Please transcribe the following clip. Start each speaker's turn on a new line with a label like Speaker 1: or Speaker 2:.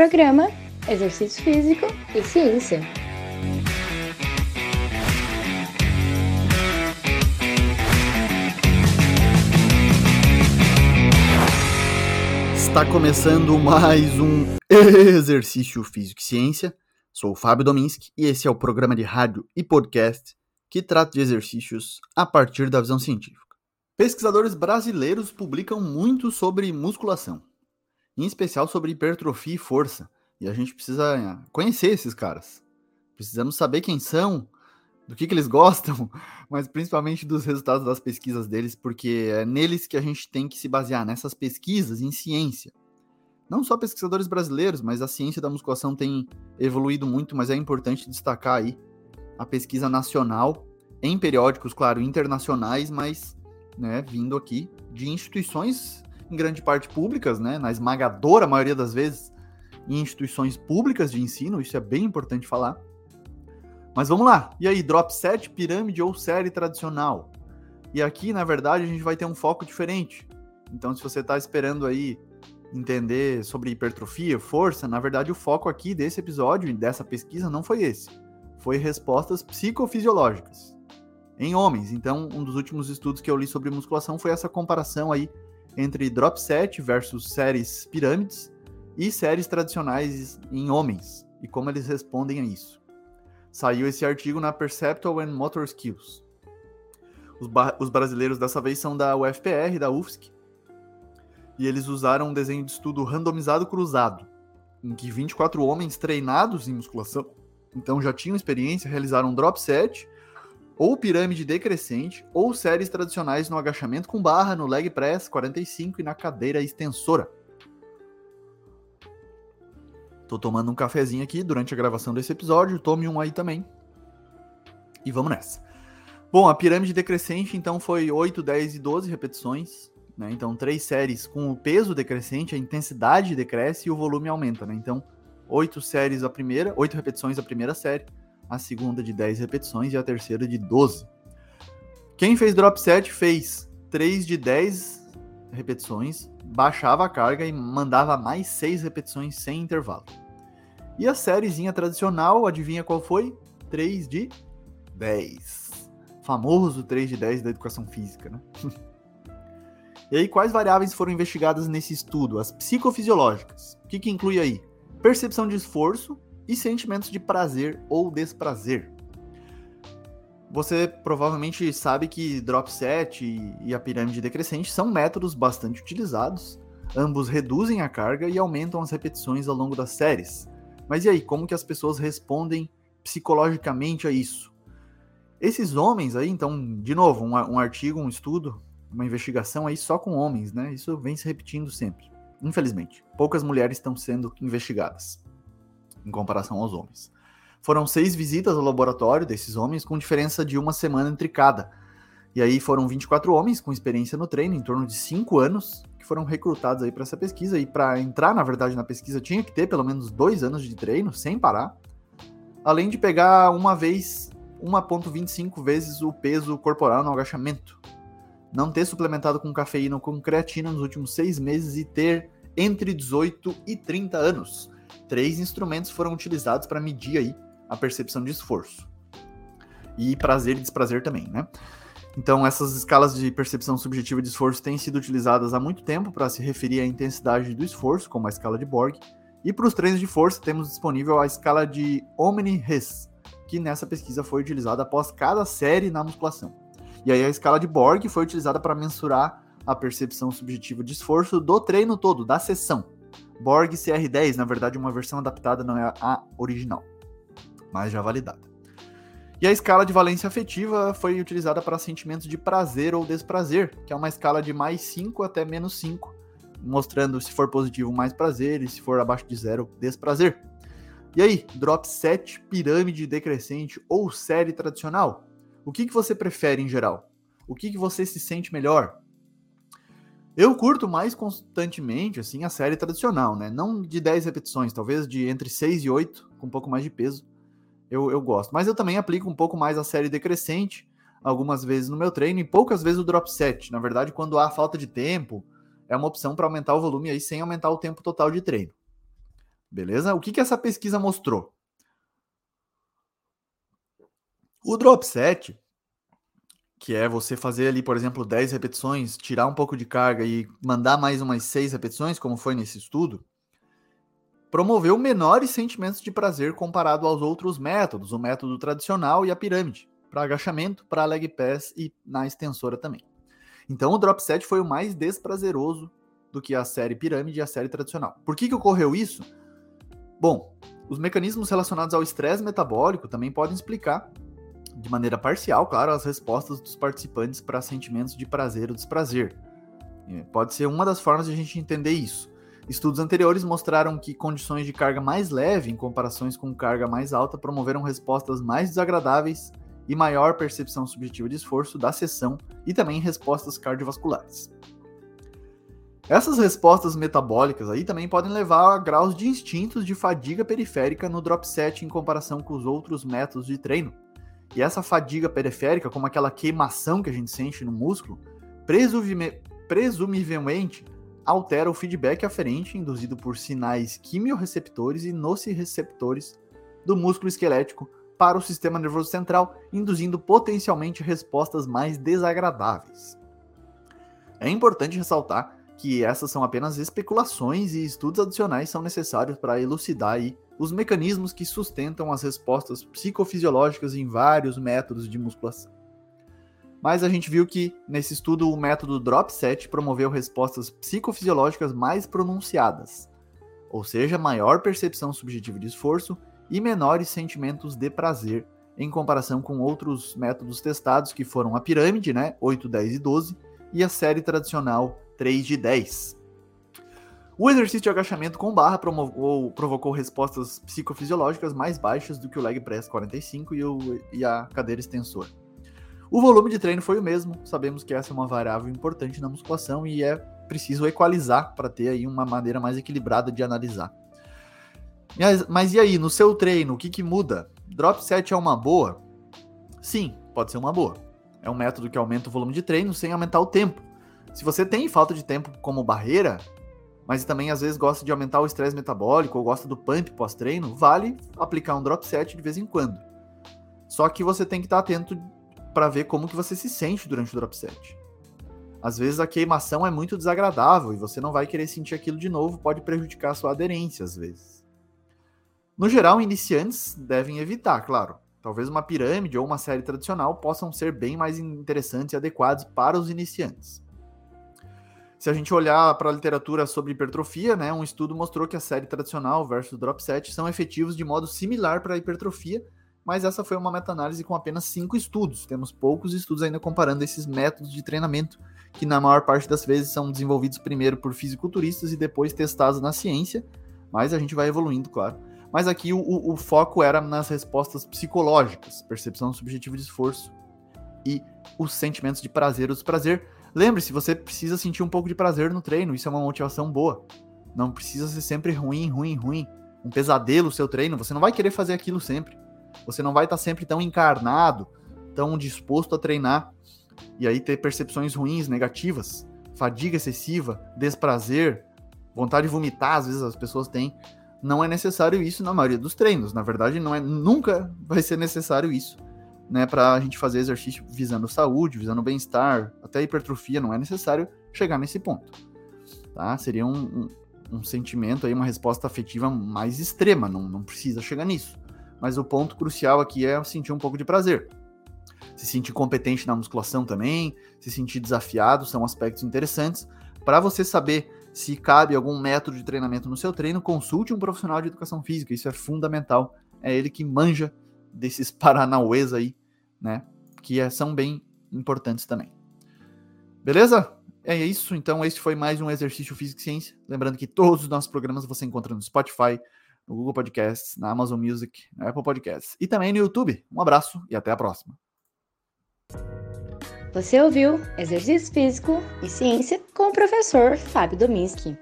Speaker 1: Programa Exercício Físico e Ciência.
Speaker 2: Está começando mais um Exercício Físico e Ciência. Sou o Fábio Dominski e esse é o programa de rádio e podcast que trata de exercícios a partir da visão científica. Pesquisadores brasileiros publicam muito sobre musculação, em especial sobre hipertrofia e força, e a gente precisa conhecer esses caras. Precisamos saber quem são, do que, que eles gostam, mas principalmente dos resultados das pesquisas deles, porque é neles que a gente tem que se basear, nessas pesquisas em ciência. Não só pesquisadores brasileiros, mas a ciência da musculação tem evoluído muito, mas é importante destacar aí a pesquisa nacional em periódicos, claro, internacionais, mas né, vindo aqui de instituições em grande parte públicas, né, na esmagadora maioria das vezes em instituições públicas de ensino, isso é bem importante falar mas vamos lá. E aí, drop set, pirâmide ou série tradicional? E aqui, na verdade, a gente vai ter um foco diferente. Então, se você está esperando aí entender sobre hipertrofia, força, na verdade, o foco aqui desse episódio e dessa pesquisa não foi esse. Foi respostas psicofisiológicas em homens. Então, um dos últimos estudos que eu li sobre musculação foi essa comparação aí entre drop set versus séries pirâmides e séries tradicionais em homens e como eles respondem a isso. Saiu esse artigo na Perceptual and Motor Skills. Os, os brasileiros dessa vez são da UFPR, da UFSC, e eles usaram um desenho de estudo randomizado cruzado, em que 24 homens treinados em musculação, então já tinham experiência, realizaram um drop set, ou pirâmide decrescente, ou séries tradicionais no agachamento com barra, no leg press 45 e na cadeira extensora. Tô tomando um cafezinho aqui durante a gravação desse episódio, tome um aí também. E vamos nessa. Bom, a pirâmide decrescente então foi 8, 10 e 12 repetições, né? Então, três séries com o peso decrescente, a intensidade decresce e o volume aumenta, né? Então, 8 séries a primeira, 8 repetições a primeira série, a segunda de 10 repetições e a terceira de 12. Quem fez drop set fez 3 de 10 repetições, baixava a carga e mandava mais 6 repetições sem intervalo. E a sériezinha tradicional, adivinha qual foi? 3 de 10. Famoso 3 de 10 da educação física, né? e aí, quais variáveis foram investigadas nesse estudo? As psicofisiológicas. O que, que inclui aí? Percepção de esforço e sentimentos de prazer ou desprazer. Você provavelmente sabe que drop set e a pirâmide decrescente são métodos bastante utilizados. Ambos reduzem a carga e aumentam as repetições ao longo das séries. Mas e aí, como que as pessoas respondem psicologicamente a isso? Esses homens aí, então, de novo, um, um artigo, um estudo, uma investigação aí só com homens, né? Isso vem se repetindo sempre. Infelizmente, poucas mulheres estão sendo investigadas em comparação aos homens. Foram seis visitas ao laboratório desses homens, com diferença de uma semana entre cada. E aí foram 24 homens com experiência no treino, em torno de 5 anos, que foram recrutados aí para essa pesquisa. E para entrar, na verdade, na pesquisa, tinha que ter pelo menos dois anos de treino, sem parar. Além de pegar uma vez, 1,25 vezes o peso corporal no agachamento. Não ter suplementado com cafeína ou com creatina nos últimos seis meses e ter entre 18 e 30 anos. Três instrumentos foram utilizados para medir aí a percepção de esforço. E prazer e desprazer também, né? Então, essas escalas de percepção subjetiva de esforço têm sido utilizadas há muito tempo para se referir à intensidade do esforço, como a escala de Borg. E para os treinos de força, temos disponível a escala de Omni-Hess, que nessa pesquisa foi utilizada após cada série na musculação. E aí a escala de Borg foi utilizada para mensurar a percepção subjetiva de esforço do treino todo, da sessão. Borg CR10, na verdade, uma versão adaptada, não é a original, mas já validada. E a escala de valência afetiva foi utilizada para sentimentos de prazer ou desprazer, que é uma escala de mais 5 até menos 5, mostrando se for positivo mais prazer e se for abaixo de zero desprazer. E aí, drop set, pirâmide decrescente ou série tradicional? O que, que você prefere em geral? O que, que você se sente melhor? Eu curto mais constantemente assim a série tradicional, né? Não de 10 repetições, talvez de entre 6 e 8, com um pouco mais de peso eu, eu gosto. Mas eu também aplico um pouco mais a série decrescente, algumas vezes no meu treino, e poucas vezes o drop set. Na verdade, quando há falta de tempo, é uma opção para aumentar o volume aí sem aumentar o tempo total de treino. Beleza? O que, que essa pesquisa mostrou? O drop set, que é você fazer ali, por exemplo, 10 repetições, tirar um pouco de carga e mandar mais umas 6 repetições, como foi nesse estudo, promoveu menores sentimentos de prazer comparado aos outros métodos, o método tradicional e a pirâmide, para agachamento, para leg pass e na extensora também. Então o drop set foi o mais desprazeroso do que a série pirâmide e a série tradicional. Por que, que ocorreu isso? Bom, os mecanismos relacionados ao estresse metabólico também podem explicar, de maneira parcial, claro, as respostas dos participantes para sentimentos de prazer ou desprazer. Pode ser uma das formas de a gente entender isso. Estudos anteriores mostraram que condições de carga mais leve, em comparações com carga mais alta, promoveram respostas mais desagradáveis e maior percepção subjetiva de esforço da sessão e também respostas cardiovasculares. Essas respostas metabólicas aí também podem levar a graus distintos de fadiga periférica no drop set em comparação com os outros métodos de treino. E essa fadiga periférica, como aquela queimação que a gente sente no músculo, presumivelmente altera o feedback aferente induzido por sinais quimiorreceptores e nociceptores do músculo esquelético para o sistema nervoso central, induzindo potencialmente respostas mais desagradáveis. É importante ressaltar que essas são apenas especulações e estudos adicionais são necessários para elucidar aí os mecanismos que sustentam as respostas psicofisiológicas em vários métodos de musculação. Mas a gente viu que nesse estudo o método Drop Set promoveu respostas psicofisiológicas mais pronunciadas, ou seja, maior percepção subjetiva de esforço e menores sentimentos de prazer em comparação com outros métodos testados que foram a pirâmide, né, 8, 10 e 12, e a série tradicional 3 de 10. O exercício de agachamento com barra provocou, provocou respostas psicofisiológicas mais baixas do que o leg press 45 e, o, e a cadeira extensora. O volume de treino foi o mesmo, sabemos que essa é uma variável importante na musculação e é preciso equalizar para ter aí uma maneira mais equilibrada de analisar. Mas, mas e aí, no seu treino, o que, que muda? Drop set é uma boa? Sim, pode ser uma boa. É um método que aumenta o volume de treino sem aumentar o tempo. Se você tem falta de tempo como barreira, mas também às vezes gosta de aumentar o estresse metabólico ou gosta do pump pós-treino, vale aplicar um drop set de vez em quando. Só que você tem que estar atento para ver como que você se sente durante o drop set. Às vezes a queimação é muito desagradável e você não vai querer sentir aquilo de novo, pode prejudicar a sua aderência às vezes. No geral, iniciantes devem evitar, claro. Talvez uma pirâmide ou uma série tradicional possam ser bem mais interessantes e adequados para os iniciantes. Se a gente olhar para a literatura sobre hipertrofia, né, um estudo mostrou que a série tradicional versus drop set são efetivos de modo similar para a hipertrofia, mas essa foi uma meta-análise com apenas cinco estudos. Temos poucos estudos ainda comparando esses métodos de treinamento, que na maior parte das vezes são desenvolvidos primeiro por fisiculturistas e depois testados na ciência, mas a gente vai evoluindo, claro. Mas aqui o, o foco era nas respostas psicológicas, percepção subjetiva de esforço e os sentimentos de prazer ou desprazer. Lembre-se, você precisa sentir um pouco de prazer no treino, isso é uma motivação boa. Não precisa ser sempre ruim, ruim, ruim. Um pesadelo o seu treino, você não vai querer fazer aquilo sempre. Você não vai estar sempre tão encarnado, tão disposto a treinar e aí ter percepções ruins, negativas, fadiga excessiva, desprazer, vontade de vomitar, às vezes as pessoas têm não é necessário isso na maioria dos treinos. Na verdade, não é nunca vai ser necessário isso, né, para a gente fazer exercício visando saúde, visando bem-estar, até hipertrofia, não é necessário chegar nesse ponto. Tá? Seria um, um, um, sentimento aí, uma resposta afetiva mais extrema, não, não precisa chegar nisso. Mas o ponto crucial aqui é sentir um pouco de prazer. Se sentir competente na musculação também, se sentir desafiado, são aspectos interessantes para você saber se cabe algum método de treinamento no seu treino, consulte um profissional de educação física. Isso é fundamental. É ele que manja desses paranauês aí, né? Que é, são bem importantes também. Beleza? É isso. Então, esse foi mais um exercício Física e Ciência. Lembrando que todos os nossos programas você encontra no Spotify, no Google Podcasts, na Amazon Music, na Apple Podcasts e também no YouTube. Um abraço e até a próxima.
Speaker 1: Você ouviu Exercício Físico e Ciência com o professor Fábio Dominski.